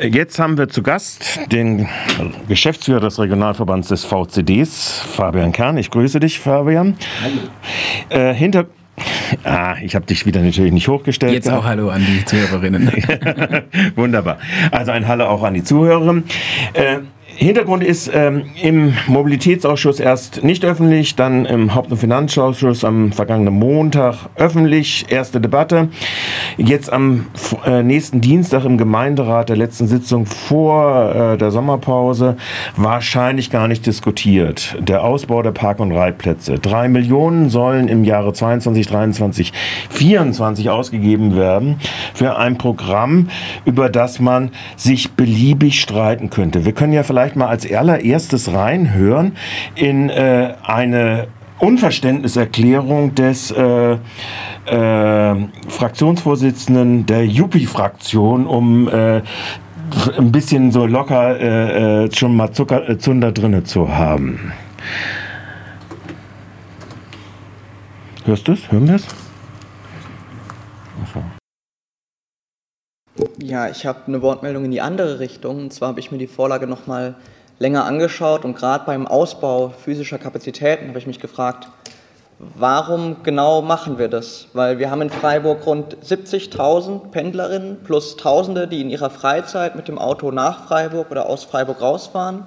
Jetzt haben wir zu Gast den Geschäftsführer des Regionalverbands des VCDs, Fabian Kern. Ich grüße dich, Fabian. Hallo. Äh, hinter Ah, ich habe dich wieder natürlich nicht hochgestellt. Jetzt auch Hallo an die Zuhörerinnen. Wunderbar. Also ein Hallo auch an die Zuhörerinnen. Äh, Hintergrund ist ähm, im Mobilitätsausschuss erst nicht öffentlich, dann im Haupt- und Finanzausschuss am vergangenen Montag öffentlich, erste Debatte. Jetzt am äh, nächsten Dienstag im Gemeinderat der letzten Sitzung vor äh, der Sommerpause wahrscheinlich gar nicht diskutiert. Der Ausbau der Park- und Reitplätze. Drei Millionen sollen im Jahre 22, 23, 24 ausgegeben werden für ein Programm, über das man sich beliebig streiten könnte. Wir können ja vielleicht vielleicht mal als allererstes reinhören in äh, eine Unverständniserklärung des äh, äh, Fraktionsvorsitzenden der Juppie-Fraktion, um äh, ein bisschen so locker äh, äh, schon mal Zucker, äh, Zunder drinne zu haben. Hörst du es? Hören wir es? Ja, ich habe eine Wortmeldung in die andere Richtung. Und zwar habe ich mir die Vorlage noch mal länger angeschaut und gerade beim Ausbau physischer Kapazitäten habe ich mich gefragt, warum genau machen wir das? Weil wir haben in Freiburg rund 70.000 Pendlerinnen plus Tausende, die in ihrer Freizeit mit dem Auto nach Freiburg oder aus Freiburg rausfahren.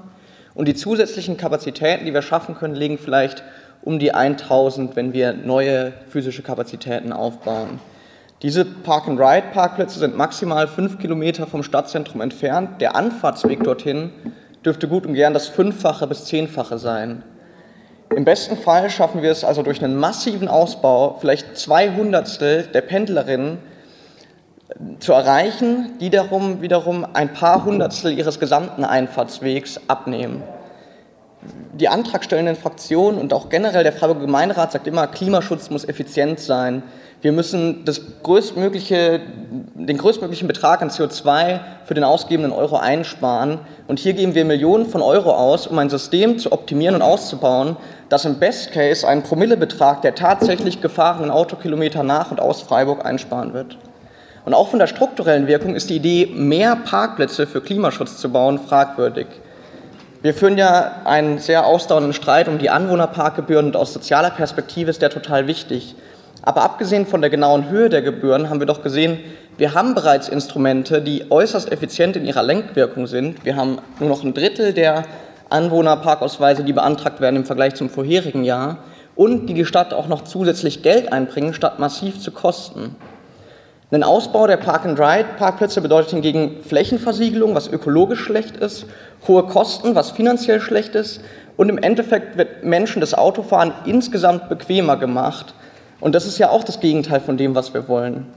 Und die zusätzlichen Kapazitäten, die wir schaffen können, liegen vielleicht um die 1000, wenn wir neue physische Kapazitäten aufbauen. Diese Park-and-Ride-Parkplätze sind maximal fünf Kilometer vom Stadtzentrum entfernt. Der Anfahrtsweg dorthin dürfte gut und gern das Fünffache bis Zehnfache sein. Im besten Fall schaffen wir es also durch einen massiven Ausbau, vielleicht zwei Hundertstel der Pendlerinnen zu erreichen, die darum wiederum ein paar Hundertstel ihres gesamten Einfahrtswegs abnehmen. Die antragstellenden Fraktionen und auch generell der Freiburger Gemeinderat sagt immer, Klimaschutz muss effizient sein. Wir müssen das größtmögliche, den größtmöglichen Betrag an CO2 für den ausgegebenen Euro einsparen. Und hier geben wir Millionen von Euro aus, um ein System zu optimieren und auszubauen, das im Best Case einen Promillebetrag der tatsächlich gefahrenen Autokilometer nach und aus Freiburg einsparen wird. Und auch von der strukturellen Wirkung ist die Idee, mehr Parkplätze für Klimaschutz zu bauen, fragwürdig. Wir führen ja einen sehr ausdauernden Streit um die Anwohnerparkgebühren und aus sozialer Perspektive ist der total wichtig. Aber abgesehen von der genauen Höhe der Gebühren haben wir doch gesehen, wir haben bereits Instrumente, die äußerst effizient in ihrer Lenkwirkung sind. Wir haben nur noch ein Drittel der Anwohnerparkausweise, die beantragt werden im Vergleich zum vorherigen Jahr und die die Stadt auch noch zusätzlich Geld einbringen, statt massiv zu kosten. Ein Ausbau der Park-and-Ride-Parkplätze bedeutet hingegen Flächenversiegelung, was ökologisch schlecht ist, hohe Kosten, was finanziell schlecht ist und im Endeffekt wird Menschen das Autofahren insgesamt bequemer gemacht und das ist ja auch das Gegenteil von dem, was wir wollen.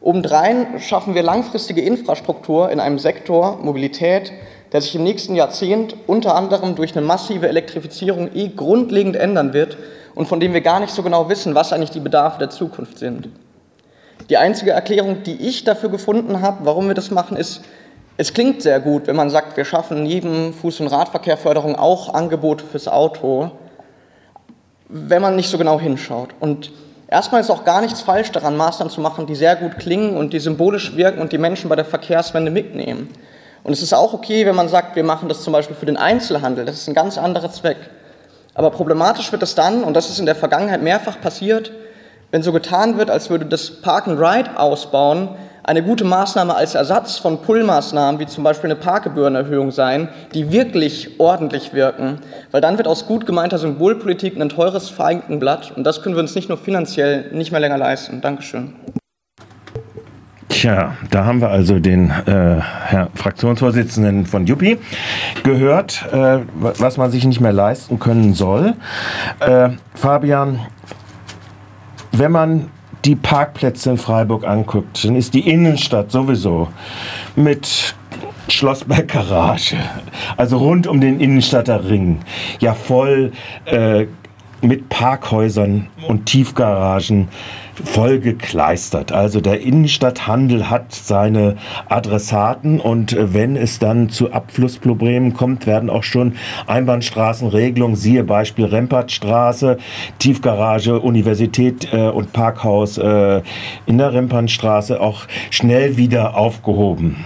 Obendrein schaffen wir langfristige Infrastruktur in einem Sektor Mobilität, der sich im nächsten Jahrzehnt unter anderem durch eine massive Elektrifizierung eh grundlegend ändern wird und von dem wir gar nicht so genau wissen, was eigentlich die Bedarfe der Zukunft sind. Die einzige Erklärung, die ich dafür gefunden habe, warum wir das machen, ist, es klingt sehr gut, wenn man sagt, wir schaffen neben Fuß- und Radverkehrförderung auch Angebote fürs Auto, wenn man nicht so genau hinschaut. Und Erstmal ist auch gar nichts falsch daran, Maßnahmen zu machen, die sehr gut klingen und die symbolisch wirken und die Menschen bei der Verkehrswende mitnehmen. Und es ist auch okay, wenn man sagt, wir machen das zum Beispiel für den Einzelhandel. Das ist ein ganz anderer Zweck. Aber problematisch wird es dann, und das ist in der Vergangenheit mehrfach passiert, wenn so getan wird, als würde das Park and Ride ausbauen eine gute Maßnahme als Ersatz von Pull-Maßnahmen, wie zum Beispiel eine Parkgebührenerhöhung sein, die wirklich ordentlich wirken. Weil dann wird aus gut gemeinter Symbolpolitik ein teures Feigenblatt und das können wir uns nicht nur finanziell nicht mehr länger leisten. Dankeschön. Tja, da haben wir also den äh, Herr Fraktionsvorsitzenden von Juppie gehört, äh, was man sich nicht mehr leisten können soll. Äh, Fabian, wenn man die Parkplätze in Freiburg anguckt, dann ist die Innenstadt sowieso mit Schlossberg Garage, also rund um den Innenstadter Ring, ja voll äh, mit Parkhäusern und Tiefgaragen voll gekleistert. Also der Innenstadthandel hat seine Adressaten und wenn es dann zu Abflussproblemen kommt, werden auch schon Einbahnstraßenregelungen, siehe Beispiel Rempertstraße, Tiefgarage, Universität äh, und Parkhaus äh, in der Rempertstraße auch schnell wieder aufgehoben.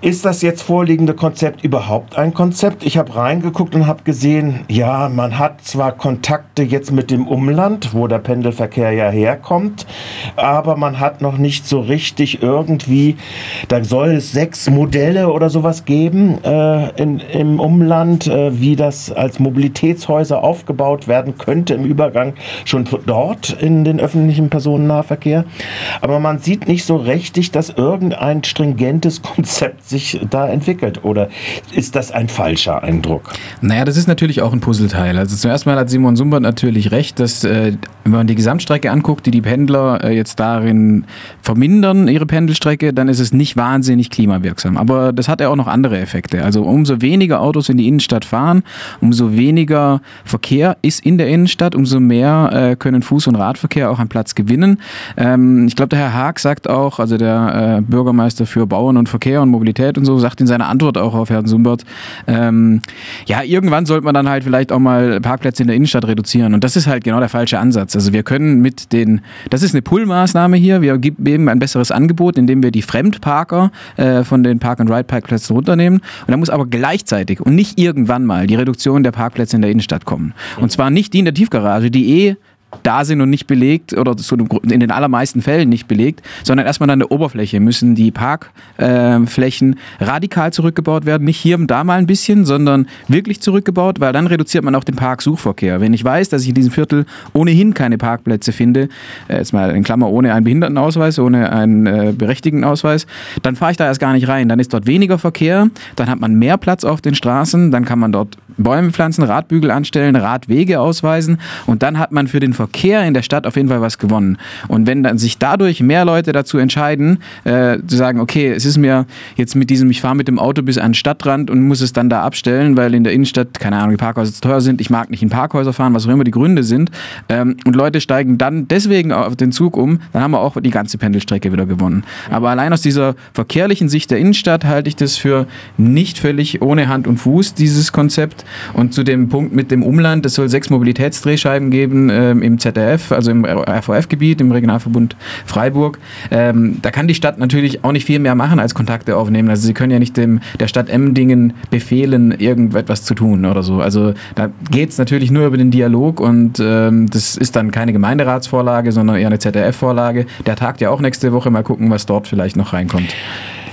Ist das jetzt vorliegende Konzept überhaupt ein Konzept? Ich habe reingeguckt und habe gesehen, ja, man hat zwar Kontakte jetzt mit dem Umland, wo der Pendelverkehr ja herkommt, aber man hat noch nicht so richtig irgendwie, da soll es sechs Modelle oder sowas geben äh, in, im Umland, äh, wie das als Mobilitätshäuser aufgebaut werden könnte im Übergang schon dort in den öffentlichen Personennahverkehr. Aber man sieht nicht so richtig, dass irgendein stringentes Konzept sich da entwickelt? Oder ist das ein falscher Eindruck? Naja, das ist natürlich auch ein Puzzleteil. Also zuerst mal hat Simon Sumbert natürlich recht, dass äh, wenn man die Gesamtstrecke anguckt, die die Pendler äh, jetzt darin vermindern, ihre Pendelstrecke, dann ist es nicht wahnsinnig klimawirksam. Aber das hat ja auch noch andere Effekte. Also umso weniger Autos in die Innenstadt fahren, umso weniger Verkehr ist in der Innenstadt, umso mehr äh, können Fuß- und Radverkehr auch an Platz gewinnen. Ähm, ich glaube, der Herr Haag sagt auch, also der äh, Bürgermeister für Bauern und Verkehr und Mobilität, Mobilität und so, sagt in seiner Antwort auch auf Herrn Sumbert, ähm, ja, irgendwann sollte man dann halt vielleicht auch mal Parkplätze in der Innenstadt reduzieren. Und das ist halt genau der falsche Ansatz. Also wir können mit den, das ist eine Pull-Maßnahme hier, wir geben ein besseres Angebot, indem wir die Fremdparker äh, von den Park-and-Ride-Parkplätzen runternehmen. Und da muss aber gleichzeitig und nicht irgendwann mal die Reduktion der Parkplätze in der Innenstadt kommen. Und zwar nicht die in der Tiefgarage, die eh da sind und nicht belegt oder in den allermeisten Fällen nicht belegt, sondern erstmal an der Oberfläche müssen die Parkflächen äh, radikal zurückgebaut werden. Nicht hier und da mal ein bisschen, sondern wirklich zurückgebaut, weil dann reduziert man auch den Parksuchverkehr. Wenn ich weiß, dass ich in diesem Viertel ohnehin keine Parkplätze finde, äh, jetzt mal in Klammer ohne einen Behindertenausweis, ohne einen äh, berechtigten Ausweis, dann fahre ich da erst gar nicht rein. Dann ist dort weniger Verkehr, dann hat man mehr Platz auf den Straßen, dann kann man dort Bäume pflanzen, Radbügel anstellen, Radwege ausweisen und dann hat man für den Verkehr in der Stadt auf jeden Fall was gewonnen. Und wenn dann sich dadurch mehr Leute dazu entscheiden, äh, zu sagen, okay, es ist mir jetzt mit diesem, ich fahre mit dem Auto bis an den Stadtrand und muss es dann da abstellen, weil in der Innenstadt, keine Ahnung, die Parkhäuser zu teuer sind, ich mag nicht in Parkhäuser fahren, was auch immer die Gründe sind, ähm, und Leute steigen dann deswegen auf den Zug um, dann haben wir auch die ganze Pendelstrecke wieder gewonnen. Aber allein aus dieser verkehrlichen Sicht der Innenstadt halte ich das für nicht völlig ohne Hand und Fuß, dieses Konzept. Und zu dem Punkt mit dem Umland, es soll sechs Mobilitätsdrehscheiben geben ähm, im ZDF, also im RVF-Gebiet, im Regionalverbund Freiburg. Ähm, da kann die Stadt natürlich auch nicht viel mehr machen als Kontakte aufnehmen. Also sie können ja nicht dem, der Stadt Emmendingen befehlen, irgendetwas zu tun oder so. Also da geht es natürlich nur über den Dialog und ähm, das ist dann keine Gemeinderatsvorlage, sondern eher eine ZDF-Vorlage. Der tagt ja auch nächste Woche. Mal gucken, was dort vielleicht noch reinkommt.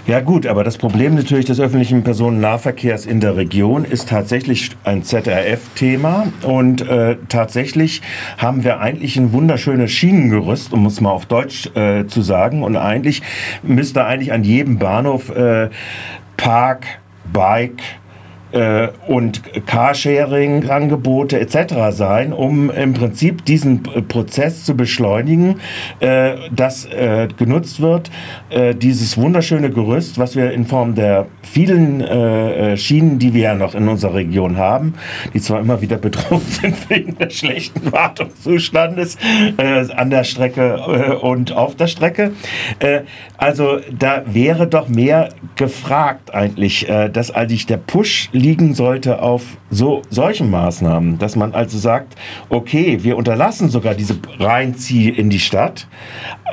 Ja gut, aber das Problem natürlich des öffentlichen Personennahverkehrs in der Region ist tatsächlich ein ZRF-Thema und äh, tatsächlich haben wir eigentlich ein wunderschönes Schienengerüst, um es mal auf Deutsch äh, zu sagen. Und eigentlich müsste eigentlich an jedem Bahnhof äh, Park, Bike, äh, und Carsharing-Angebote etc. sein, um im Prinzip diesen Prozess zu beschleunigen, äh, das äh, genutzt wird, äh, dieses wunderschöne Gerüst, was wir in Form der vielen äh, äh, Schienen, die wir ja noch in unserer Region haben, die zwar immer wieder bedroht sind wegen des schlechten Wartungszustandes an der Strecke und auf der Strecke. also da wäre doch mehr gefragt eigentlich, dass eigentlich der Push liegen sollte auf so solchen Maßnahmen, dass man also sagt, okay, wir unterlassen sogar diese Reinzieh in die Stadt,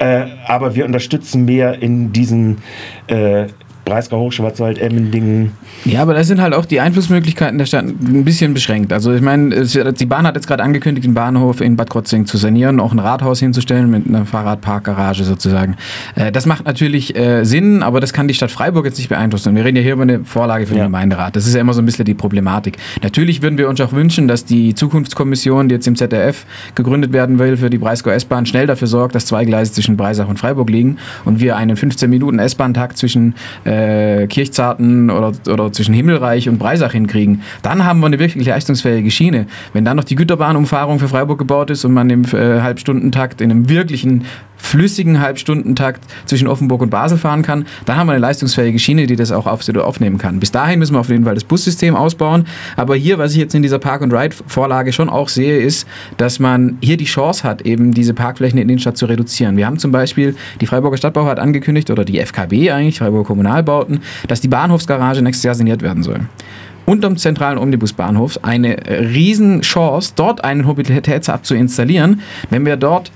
äh, aber wir unterstützen mehr in diesen äh, Breisgau, Hochschwarzwald, Emmendingen. Ja, aber da sind halt auch die Einflussmöglichkeiten der Stadt ein bisschen beschränkt. Also ich meine, die Bahn hat jetzt gerade angekündigt, den Bahnhof in Bad Krotzing zu sanieren, auch ein Rathaus hinzustellen mit einer Fahrradparkgarage sozusagen. Äh, das macht natürlich äh, Sinn, aber das kann die Stadt Freiburg jetzt nicht beeinflussen. Wir reden ja hier über eine Vorlage für den ja. Gemeinderat. Das ist ja immer so ein bisschen die Problematik. Natürlich würden wir uns auch wünschen, dass die Zukunftskommission, die jetzt im ZDF gegründet werden will für die Breisgau S-Bahn, schnell dafür sorgt, dass zwei Gleise zwischen Breisach und Freiburg liegen und wir einen 15 Minuten S-Bahn-Takt zwischen äh, äh, Kirchzarten oder, oder zwischen Himmelreich und Breisach hinkriegen, dann haben wir eine wirklich leistungsfähige Schiene. Wenn dann noch die Güterbahnumfahrung für Freiburg gebaut ist und man im äh, Halbstundentakt in einem wirklichen flüssigen Halbstundentakt zwischen Offenburg und Basel fahren kann, dann haben wir eine leistungsfähige Schiene, die das auch auf, aufnehmen kann. Bis dahin müssen wir auf jeden Fall das Bussystem ausbauen. Aber hier, was ich jetzt in dieser Park-and-Ride-Vorlage schon auch sehe, ist, dass man hier die Chance hat, eben diese Parkflächen in der Innenstadt zu reduzieren. Wir haben zum Beispiel, die Freiburger Stadtbau hat angekündigt, oder die FKB eigentlich, Freiburger Kommunalbauten, dass die Bahnhofsgarage nächstes Jahr saniert werden soll unterm zentralen Omnibusbahnhof eine Riesenchance, dort einen Mobilitätshub zu installieren, wenn wir dort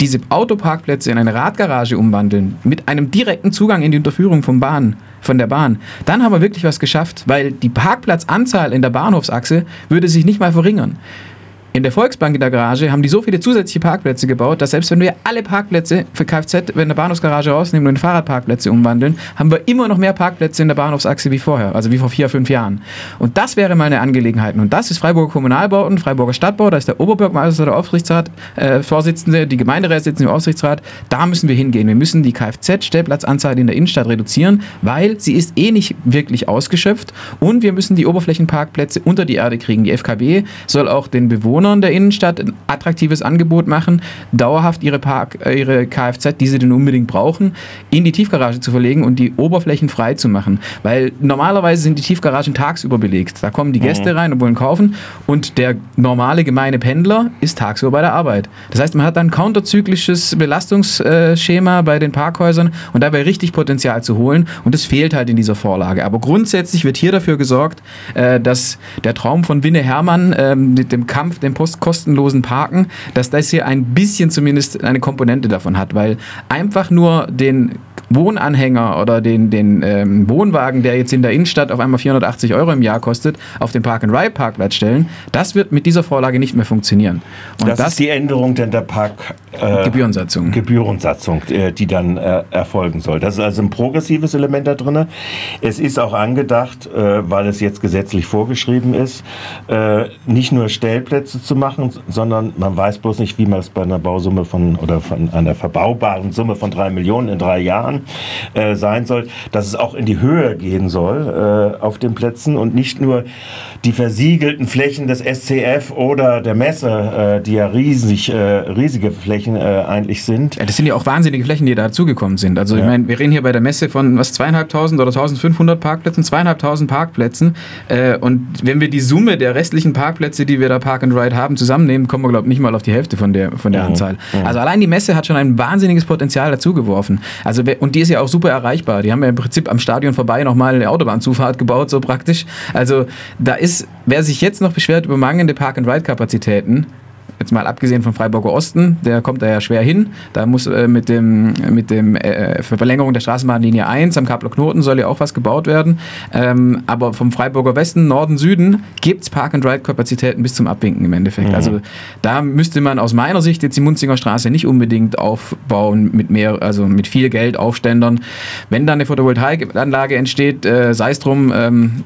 diese Autoparkplätze in eine Radgarage umwandeln, mit einem direkten Zugang in die Unterführung von Bahnen, von der Bahn, dann haben wir wirklich was geschafft, weil die Parkplatzanzahl in der Bahnhofsachse würde sich nicht mal verringern. In der Volksbank in der Garage haben die so viele zusätzliche Parkplätze gebaut, dass selbst wenn wir alle Parkplätze für Kfz in der Bahnhofsgarage rausnehmen und in Fahrradparkplätze umwandeln, haben wir immer noch mehr Parkplätze in der Bahnhofsachse wie vorher, also wie vor vier, fünf Jahren. Und das wäre mal eine Angelegenheit. Und das ist Freiburger Kommunalbauten, Freiburger Stadtbau, da ist der Oberbürgermeister, der Aufsichtsrat, äh, Vorsitzende, die Gemeinderäte sitzen im Aufsichtsrat. Da müssen wir hingehen. Wir müssen die Kfz-Stellplatzanzahl in der Innenstadt reduzieren, weil sie ist eh nicht wirklich ausgeschöpft. Und wir müssen die Oberflächenparkplätze unter die Erde kriegen. Die FKB soll auch den Bewohnern Bewohnern der Innenstadt ein attraktives Angebot machen, dauerhaft ihre, Park, äh, ihre Kfz, die sie denn unbedingt brauchen, in die Tiefgarage zu verlegen und die Oberflächen frei zu machen. Weil normalerweise sind die Tiefgaragen tagsüber belegt. Da kommen die Gäste mhm. rein und wollen kaufen und der normale gemeine Pendler ist tagsüber bei der Arbeit. Das heißt, man hat ein counterzyklisches Belastungsschema bei den Parkhäusern und dabei richtig Potenzial zu holen und das fehlt halt in dieser Vorlage. Aber grundsätzlich wird hier dafür gesorgt, äh, dass der Traum von Winne Hermann ähm, mit dem Kampf, dem kostenlosen Parken, dass das hier ein bisschen zumindest eine Komponente davon hat, weil einfach nur den Wohnanhänger oder den, den ähm, Wohnwagen, der jetzt in der Innenstadt auf einmal 480 Euro im Jahr kostet, auf den Park-and-Ride-Parkplatz stellen, das wird mit dieser Vorlage nicht mehr funktionieren. Und das, das ist die Änderung denn der Park... Äh, Gebührensatzung. Gebührensatzung, äh, die dann äh, erfolgen soll. Das ist also ein progressives Element da drin. Es ist auch angedacht, äh, weil es jetzt gesetzlich vorgeschrieben ist, äh, nicht nur Stellplätze zu machen, sondern man weiß bloß nicht, wie man es bei einer Bausumme von oder von einer verbaubaren Summe von drei Millionen in drei Jahren äh, sein soll, dass es auch in die Höhe gehen soll äh, auf den Plätzen und nicht nur die versiegelten Flächen des SCF oder der Messe, äh, die ja riesig, äh, riesige Flächen äh, eigentlich sind. Ja, das sind ja auch wahnsinnige Flächen, die dazugekommen sind. Also ja. ich meine, wir reden hier bei der Messe von was zweieinhalbtausend oder 1500 Parkplätzen, zweieinhalbtausend Parkplätzen. Äh, und wenn wir die Summe der restlichen Parkplätze, die wir da Park and Ride haben, zusammennehmen, kommen wir glaube ich nicht mal auf die Hälfte von der von der mhm. Anzahl. Mhm. Also allein die Messe hat schon ein wahnsinniges Potenzial dazugeworfen. Also und die ist ja auch super erreichbar. Die haben ja im Prinzip am Stadion vorbei nochmal eine Autobahnzufahrt gebaut, so praktisch. Also da ist, wer sich jetzt noch beschwert über mangelnde Park-and-Ride-Kapazitäten, Jetzt mal abgesehen von Freiburger Osten, der kommt da ja schwer hin. Da muss äh, mit dem, mit dem äh, Verlängerung der Straßenbahnlinie 1 am Kapler Knoten soll ja auch was gebaut werden. Ähm, aber vom Freiburger Westen, Norden, Süden gibt es Park-and-Ride-Kapazitäten bis zum Abwinken im Endeffekt. Mhm. Also da müsste man aus meiner Sicht jetzt die Munzinger Straße nicht unbedingt aufbauen mit mehr, also mit viel Geld, Aufständern. Wenn da eine Photovoltaikanlage entsteht, äh, sei es drum, ähm,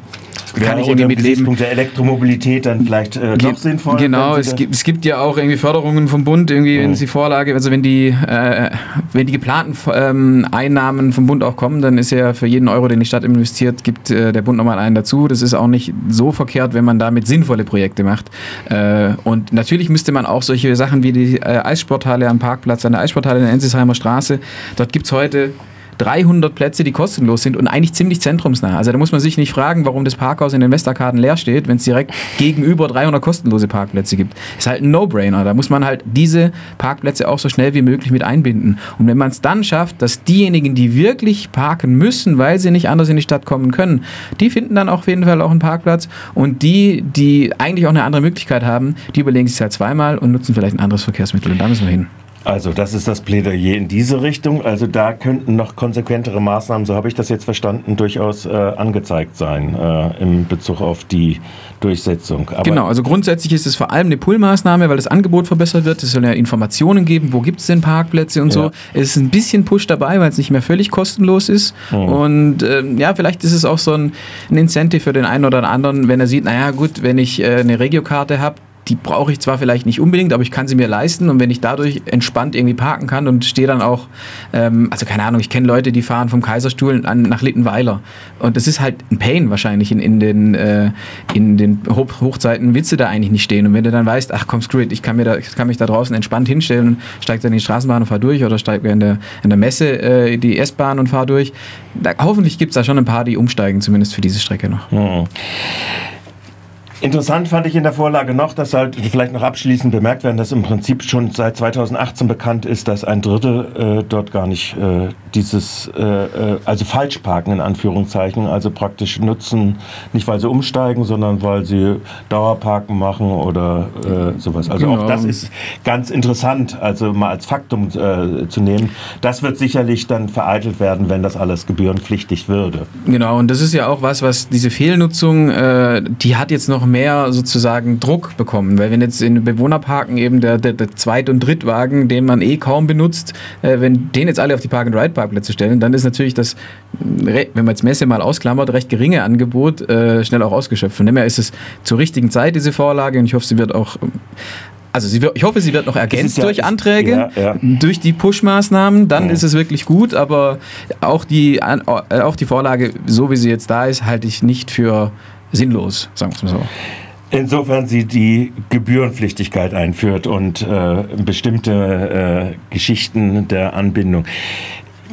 kann ich irgendwie mitleben. Punkt der Elektromobilität dann vielleicht äh, doch sinnvoll. Genau, es gibt, es gibt ja auch irgendwie Förderungen vom Bund, irgendwie, wenn oh. die Vorlage, also wenn die, äh, wenn die geplanten ähm, Einnahmen vom Bund auch kommen, dann ist ja für jeden Euro, den die Stadt investiert, gibt äh, der Bund nochmal einen dazu. Das ist auch nicht so verkehrt, wenn man damit sinnvolle Projekte macht. Äh, und natürlich müsste man auch solche Sachen wie die äh, Eissporthalle am Parkplatz, an der Eissporthalle in der Ensisheimer Straße, dort gibt es heute 300 Plätze, die kostenlos sind und eigentlich ziemlich zentrumsnah. Also da muss man sich nicht fragen, warum das Parkhaus in den Westerkarten leer steht, wenn es direkt gegenüber 300 kostenlose Parkplätze gibt. Ist halt ein No-Brainer. Da muss man halt diese Parkplätze auch so schnell wie möglich mit einbinden. Und wenn man es dann schafft, dass diejenigen, die wirklich parken müssen, weil sie nicht anders in die Stadt kommen können, die finden dann auf jeden Fall auch einen Parkplatz. Und die, die eigentlich auch eine andere Möglichkeit haben, die überlegen sich halt zweimal und nutzen vielleicht ein anderes Verkehrsmittel. Und da müssen wir hin. Also das ist das Plädoyer in diese Richtung. Also da könnten noch konsequentere Maßnahmen, so habe ich das jetzt verstanden, durchaus äh, angezeigt sein äh, im Bezug auf die Durchsetzung. Aber genau, also grundsätzlich ist es vor allem eine Pull-Maßnahme, weil das Angebot verbessert wird. Es soll ja Informationen geben, wo gibt es denn Parkplätze und ja. so. Es ist ein bisschen Push dabei, weil es nicht mehr völlig kostenlos ist. Mhm. Und äh, ja, vielleicht ist es auch so ein, ein Incentive für den einen oder anderen, wenn er sieht, naja gut, wenn ich äh, eine Regiokarte habe, die brauche ich zwar vielleicht nicht unbedingt, aber ich kann sie mir leisten und wenn ich dadurch entspannt irgendwie parken kann und stehe dann auch, ähm, also keine Ahnung, ich kenne Leute, die fahren vom Kaiserstuhl an, nach Littenweiler und das ist halt ein Pain wahrscheinlich in, in den, äh, in den Hoch Hochzeiten willst du da eigentlich nicht stehen und wenn du dann weißt, ach komm, screw it, ich kann, mir da, kann mich da draußen entspannt hinstellen und steige dann in die Straßenbahn und fahre durch oder steige in der, in der Messe äh, die S-Bahn und fahre durch, da, hoffentlich gibt es da schon ein paar, die umsteigen, zumindest für diese Strecke noch. Mhm. Interessant fand ich in der Vorlage noch, dass halt vielleicht noch abschließend bemerkt werden, dass im Prinzip schon seit 2018 bekannt ist, dass ein Drittel äh, dort gar nicht äh, dieses, äh, äh also falsch parken in Anführungszeichen, also praktisch nutzen, nicht weil sie umsteigen, sondern weil sie Dauerparken machen oder äh, sowas. Also genau. auch das ist ganz interessant, also mal als Faktum äh, zu nehmen. Das wird sicherlich dann vereitelt werden, wenn das alles gebührenpflichtig würde. Genau, und das ist ja auch was, was diese Fehlnutzung, die hat jetzt noch mehr sozusagen Druck bekommen. Weil wenn jetzt in Bewohnerparken eben der, der, der Zweit- und Drittwagen, den man eh kaum benutzt, äh, wenn den jetzt alle auf die Park-and-Ride-Parkplätze stellen, dann ist natürlich das, wenn man jetzt Messe mal ausklammert, recht geringe Angebot äh, schnell auch ausgeschöpft. Von dem her ist es zur richtigen Zeit, diese Vorlage, und ich hoffe, sie wird auch also sie wird, ich hoffe, sie wird noch ergänzt ja, durch Anträge, ja, ja. durch die Push-Maßnahmen, dann ist es wirklich gut, aber auch die, äh, auch die Vorlage, so wie sie jetzt da ist, halte ich nicht für sinnlos, sagen wir es mal so. Insofern sie die Gebührenpflichtigkeit einführt und äh, bestimmte äh, Geschichten der Anbindung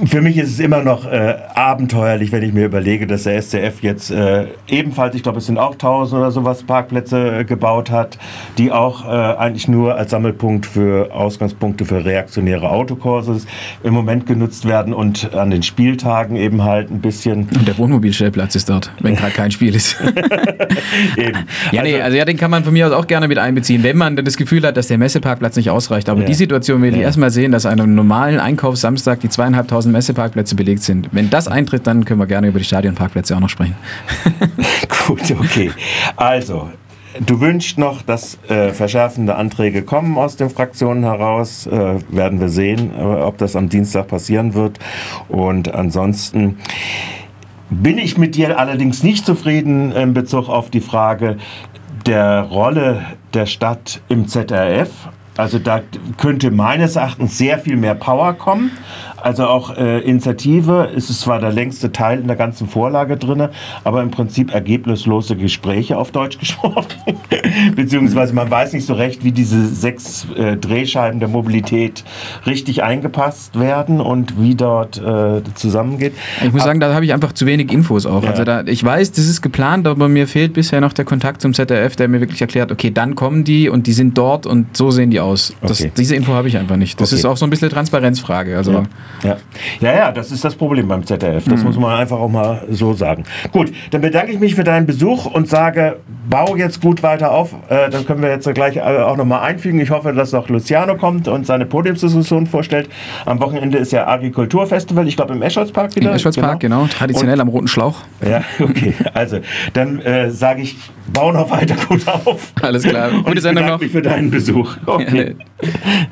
für mich ist es immer noch äh, abenteuerlich, wenn ich mir überlege, dass der SCF jetzt äh, ebenfalls, ich glaube, es sind auch 1000 oder sowas Parkplätze äh, gebaut hat, die auch äh, eigentlich nur als Sammelpunkt für Ausgangspunkte für reaktionäre Autokurses im Moment genutzt werden und an den Spieltagen eben halt ein bisschen. Und der Wohnmobilstellplatz ist dort, wenn gerade kein Spiel ist. eben. Ja, nee, also, also ja, den kann man von mir aus auch gerne mit einbeziehen, wenn man das Gefühl hat, dass der Messeparkplatz nicht ausreicht. Aber ja. die Situation will ich ja. erstmal sehen, dass an einem normalen Einkaufssamstag die zweieinhalbtausend 1000 Messeparkplätze belegt sind. Wenn das eintritt, dann können wir gerne über die Stadionparkplätze auch noch sprechen. Gut, okay. Also, Du wünschst noch, dass äh, verschärfende Anträge kommen aus den Fraktionen heraus. Äh, werden wir sehen, äh, ob das am Dienstag passieren wird. Und ansonsten bin ich mit dir allerdings nicht zufrieden in Bezug auf die Frage der Rolle der Stadt im ZRF. Also da könnte meines Erachtens sehr viel mehr Power kommen. Also auch äh, Initiative ist es zwar der längste Teil in der ganzen Vorlage drin, aber im Prinzip ergebnislose Gespräche auf Deutsch gesprochen. Beziehungsweise man weiß nicht so recht, wie diese sechs äh, Drehscheiben der Mobilität richtig eingepasst werden und wie dort äh, zusammengeht. Ich muss Ab sagen, da habe ich einfach zu wenig Infos auch. Ja. Also da, ich weiß, das ist geplant, aber mir fehlt bisher noch der Kontakt zum ZDF, der mir wirklich erklärt, okay, dann kommen die und die sind dort und so sehen die aus aus. Das, okay. Diese Info habe ich einfach nicht. Das okay. ist auch so ein bisschen Transparenzfrage. Also ja. Ja. ja, ja, das ist das Problem beim ZDF. Das mhm. muss man einfach auch mal so sagen. Gut, dann bedanke ich mich für deinen Besuch und sage, bau jetzt gut weiter auf. Äh, dann können wir jetzt gleich äh, auch nochmal einfügen. Ich hoffe, dass auch Luciano kommt und seine Podiumsdiskussion vorstellt. Am Wochenende ist ja Agrikulturfestival, ich glaube im Escholzpark wieder. Im Escholzpark, genau. genau. Traditionell und, am Roten Schlauch. Ja, okay. Also, dann äh, sage ich, bau noch weiter gut auf. Alles klar. Gute Sendung noch. mich für deinen Besuch. Okay. Ja, nee.